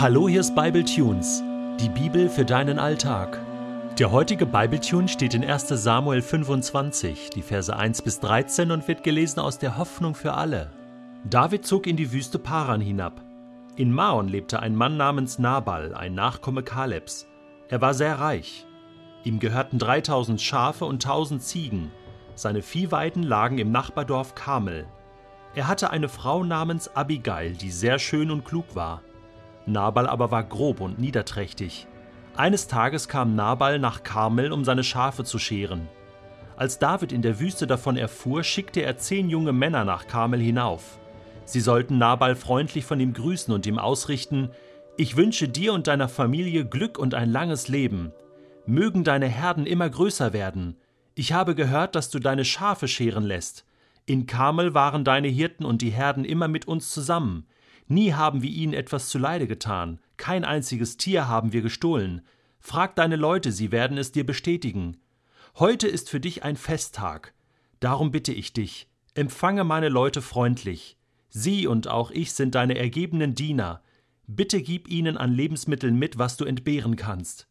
Hallo, hier ist Bible Tunes, die Bibel für deinen Alltag. Der heutige Bible Tune steht in 1. Samuel 25, die Verse 1 bis 13 und wird gelesen aus der Hoffnung für alle. David zog in die Wüste Paran hinab. In Maon lebte ein Mann namens Nabal, ein Nachkomme Kalebs. Er war sehr reich. Ihm gehörten 3000 Schafe und 1000 Ziegen. Seine Viehweiden lagen im Nachbardorf Karmel. Er hatte eine Frau namens Abigail, die sehr schön und klug war. Nabal aber war grob und niederträchtig. Eines Tages kam Nabal nach Karmel, um seine Schafe zu scheren. Als David in der Wüste davon erfuhr, schickte er zehn junge Männer nach Karmel hinauf. Sie sollten Nabal freundlich von ihm grüßen und ihm ausrichten: Ich wünsche dir und deiner Familie Glück und ein langes Leben. Mögen deine Herden immer größer werden. Ich habe gehört, dass du deine Schafe scheren lässt. In Karmel waren deine Hirten und die Herden immer mit uns zusammen. Nie haben wir ihnen etwas zuleide getan, kein einziges Tier haben wir gestohlen. Frag deine Leute, sie werden es dir bestätigen. Heute ist für dich ein Festtag. Darum bitte ich dich, empfange meine Leute freundlich. Sie und auch ich sind deine ergebenen Diener. Bitte gib ihnen an Lebensmitteln mit, was du entbehren kannst.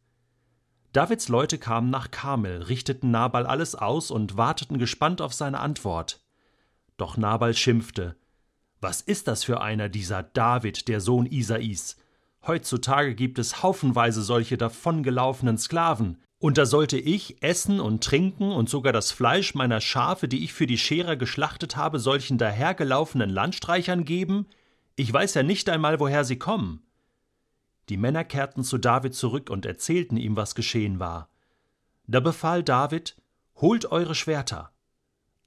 Davids Leute kamen nach Karmel, richteten Nabal alles aus und warteten gespannt auf seine Antwort. Doch Nabal schimpfte: was ist das für einer, dieser David, der Sohn Isais? Heutzutage gibt es haufenweise solche davongelaufenen Sklaven. Und da sollte ich essen und trinken und sogar das Fleisch meiner Schafe, die ich für die Scherer geschlachtet habe, solchen dahergelaufenen Landstreichern geben? Ich weiß ja nicht einmal, woher sie kommen. Die Männer kehrten zu David zurück und erzählten ihm, was geschehen war. Da befahl David: Holt eure Schwerter.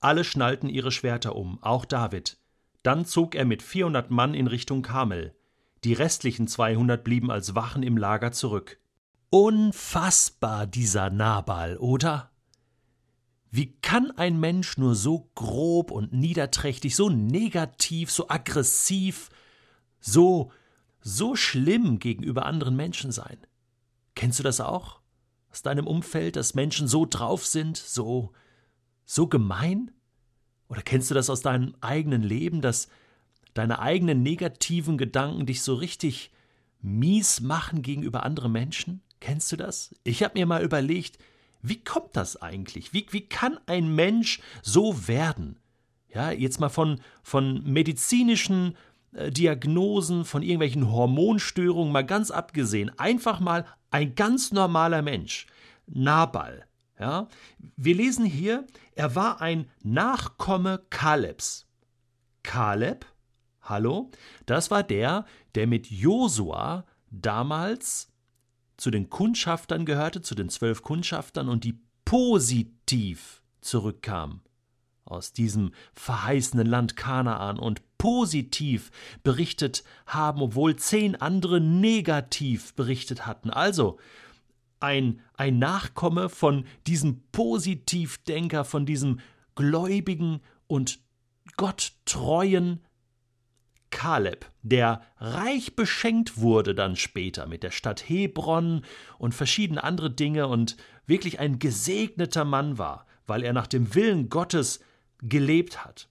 Alle schnallten ihre Schwerter um, auch David. Dann zog er mit 400 Mann in Richtung Karmel. Die restlichen 200 blieben als Wachen im Lager zurück. Unfassbar dieser Nabal, oder? Wie kann ein Mensch nur so grob und niederträchtig, so negativ, so aggressiv, so, so schlimm gegenüber anderen Menschen sein? Kennst du das auch? Aus deinem Umfeld, dass Menschen so drauf sind, so, so gemein? Oder kennst du das aus deinem eigenen Leben, dass deine eigenen negativen Gedanken dich so richtig mies machen gegenüber anderen Menschen? Kennst du das? Ich habe mir mal überlegt, wie kommt das eigentlich? Wie, wie kann ein Mensch so werden? Ja, jetzt mal von, von medizinischen äh, Diagnosen, von irgendwelchen Hormonstörungen mal ganz abgesehen. Einfach mal ein ganz normaler Mensch. Nabal, ja, wir lesen hier, er war ein Nachkomme Kalebs. Kaleb, hallo, das war der, der mit Josua damals zu den Kundschaftern gehörte, zu den zwölf Kundschaftern und die positiv zurückkam aus diesem verheißenen Land Kanaan und positiv berichtet haben, obwohl zehn andere negativ berichtet hatten. Also, ein, ein Nachkomme von diesem Positivdenker, von diesem gläubigen und gotttreuen Kaleb, der reich beschenkt wurde dann später mit der Stadt Hebron und verschiedene andere Dinge und wirklich ein gesegneter Mann war, weil er nach dem Willen Gottes gelebt hat.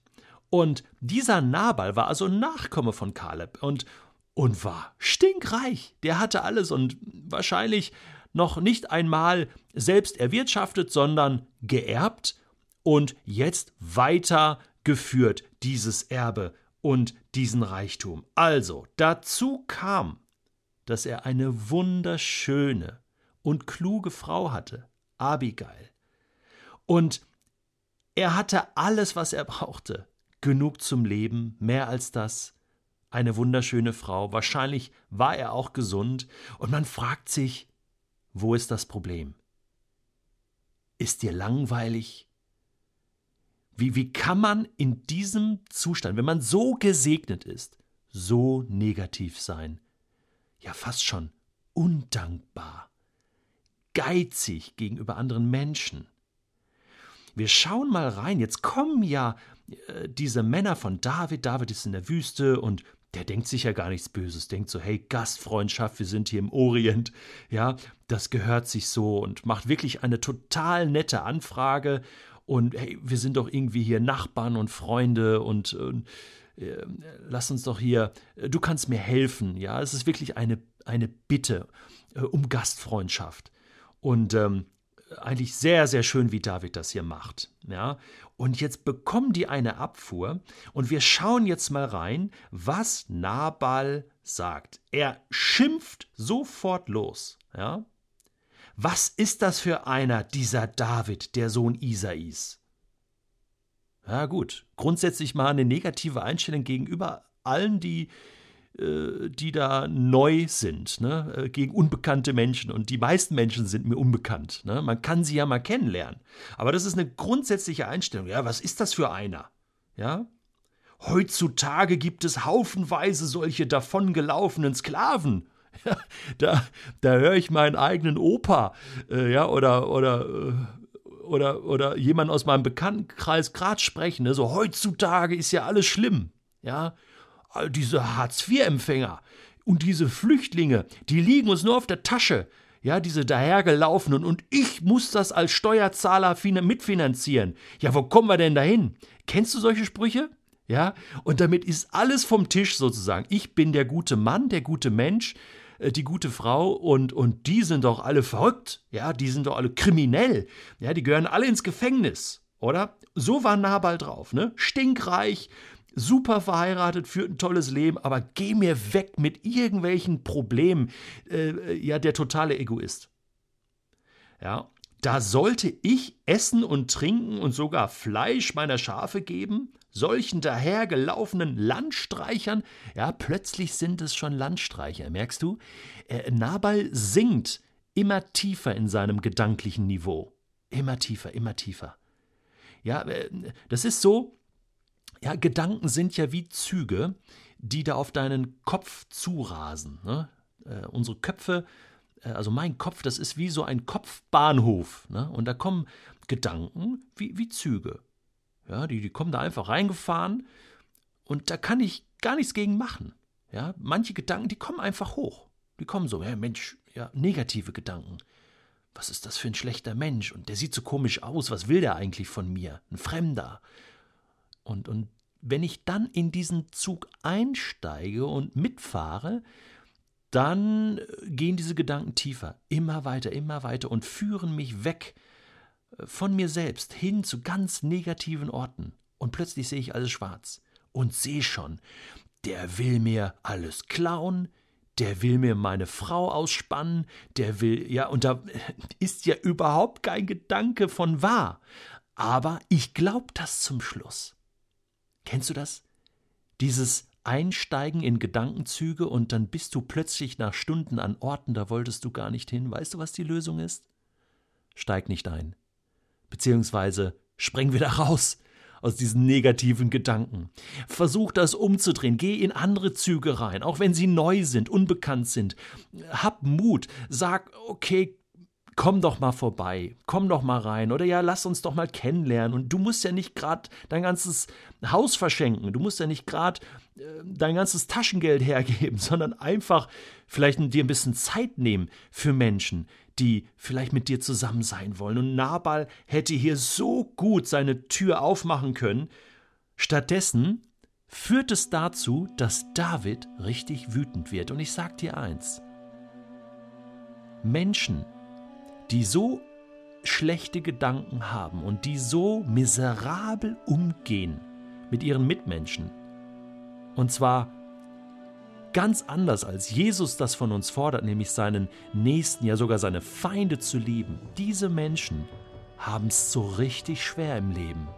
Und dieser Nabal war also Nachkomme von Kaleb und, und war stinkreich. Der hatte alles und wahrscheinlich noch nicht einmal selbst erwirtschaftet, sondern geerbt und jetzt weitergeführt, dieses Erbe und diesen Reichtum. Also, dazu kam, dass er eine wunderschöne und kluge Frau hatte, Abigail. Und er hatte alles, was er brauchte. Genug zum Leben, mehr als das. Eine wunderschöne Frau. Wahrscheinlich war er auch gesund. Und man fragt sich, wo ist das Problem? Ist dir langweilig? Wie, wie kann man in diesem Zustand, wenn man so gesegnet ist, so negativ sein? Ja, fast schon undankbar, geizig gegenüber anderen Menschen. Wir schauen mal rein, jetzt kommen ja äh, diese Männer von David, David ist in der Wüste und der denkt sich ja gar nichts Böses, denkt so, hey, Gastfreundschaft, wir sind hier im Orient, ja, das gehört sich so und macht wirklich eine total nette Anfrage und hey, wir sind doch irgendwie hier Nachbarn und Freunde und, und äh, lass uns doch hier, du kannst mir helfen, ja, es ist wirklich eine eine Bitte äh, um Gastfreundschaft. Und ähm, eigentlich sehr, sehr schön, wie David das hier macht. Ja? Und jetzt bekommen die eine Abfuhr und wir schauen jetzt mal rein, was Nabal sagt. Er schimpft sofort los. Ja? Was ist das für einer, dieser David, der Sohn Isais? Ja gut, grundsätzlich mal eine negative Einstellung gegenüber allen, die die da neu sind, ne? Äh, gegen unbekannte Menschen. Und die meisten Menschen sind mir unbekannt. Ne? Man kann sie ja mal kennenlernen. Aber das ist eine grundsätzliche Einstellung. Ja, was ist das für einer? Ja? Heutzutage gibt es haufenweise solche davongelaufenen Sklaven. Ja, da, da höre ich meinen eigenen Opa, äh, ja, oder, oder, äh, oder, oder jemand aus meinem Bekanntenkreis gerade sprechen. Ne? So, heutzutage ist ja alles schlimm. Ja, diese Hartz-IV-Empfänger und diese Flüchtlinge, die liegen uns nur auf der Tasche. Ja, diese dahergelaufenen und ich muss das als Steuerzahler mitfinanzieren. Ja, wo kommen wir denn dahin? Kennst du solche Sprüche? Ja, und damit ist alles vom Tisch sozusagen. Ich bin der gute Mann, der gute Mensch, äh, die gute Frau und, und die sind doch alle verrückt. Ja, die sind doch alle kriminell. Ja, die gehören alle ins Gefängnis, oder? So war Nabal drauf, ne? Stinkreich, super verheiratet, führt ein tolles Leben, aber geh mir weg mit irgendwelchen Problemen. Äh, ja, der totale Egoist. Ja, da sollte ich Essen und Trinken und sogar Fleisch meiner Schafe geben? Solchen dahergelaufenen Landstreichern? Ja, plötzlich sind es schon Landstreicher, merkst du? Äh, Nabal sinkt immer tiefer in seinem gedanklichen Niveau. Immer tiefer, immer tiefer. Ja, äh, das ist so, ja, Gedanken sind ja wie Züge, die da auf deinen Kopf zurasen. Ne? Äh, unsere Köpfe, äh, also mein Kopf, das ist wie so ein Kopfbahnhof. Ne? Und da kommen Gedanken wie, wie Züge. Ja, die, die kommen da einfach reingefahren und da kann ich gar nichts gegen machen. Ja, manche Gedanken, die kommen einfach hoch. Die kommen so, ja, Mensch, ja, negative Gedanken. Was ist das für ein schlechter Mensch? Und der sieht so komisch aus. Was will der eigentlich von mir? Ein Fremder. Und, und wenn ich dann in diesen Zug einsteige und mitfahre, dann äh, gehen diese Gedanken tiefer, immer weiter, immer weiter und führen mich weg äh, von mir selbst hin zu ganz negativen Orten. Und plötzlich sehe ich alles schwarz und sehe schon, der will mir alles klauen, der will mir meine Frau ausspannen, der will, ja, und da ist ja überhaupt kein Gedanke von wahr. Aber ich glaube das zum Schluss. Kennst du das? Dieses Einsteigen in Gedankenzüge und dann bist du plötzlich nach Stunden an Orten, da wolltest du gar nicht hin. Weißt du, was die Lösung ist? Steig nicht ein. Beziehungsweise spring wieder raus aus diesen negativen Gedanken. Versuch das umzudrehen. Geh in andere Züge rein, auch wenn sie neu sind, unbekannt sind. Hab Mut. Sag, okay, komm doch mal vorbei, komm doch mal rein oder ja, lass uns doch mal kennenlernen. Und du musst ja nicht gerade dein ganzes Haus verschenken, du musst ja nicht gerade äh, dein ganzes Taschengeld hergeben, sondern einfach vielleicht dir ein bisschen Zeit nehmen für Menschen, die vielleicht mit dir zusammen sein wollen. Und Nabal hätte hier so gut seine Tür aufmachen können. Stattdessen führt es dazu, dass David richtig wütend wird. Und ich sag dir eins: Menschen, die so schlechte Gedanken haben und die so miserabel umgehen mit ihren Mitmenschen. Und zwar ganz anders, als Jesus das von uns fordert, nämlich seinen Nächsten, ja sogar seine Feinde zu lieben. Diese Menschen haben es so richtig schwer im Leben.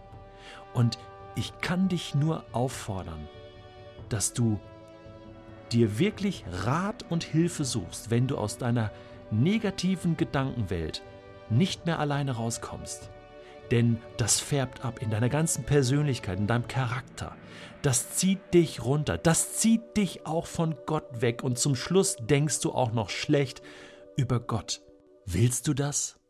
Und ich kann dich nur auffordern, dass du dir wirklich Rat und Hilfe suchst, wenn du aus deiner negativen Gedankenwelt nicht mehr alleine rauskommst. Denn das färbt ab in deiner ganzen Persönlichkeit, in deinem Charakter. Das zieht dich runter. Das zieht dich auch von Gott weg. Und zum Schluss denkst du auch noch schlecht über Gott. Willst du das?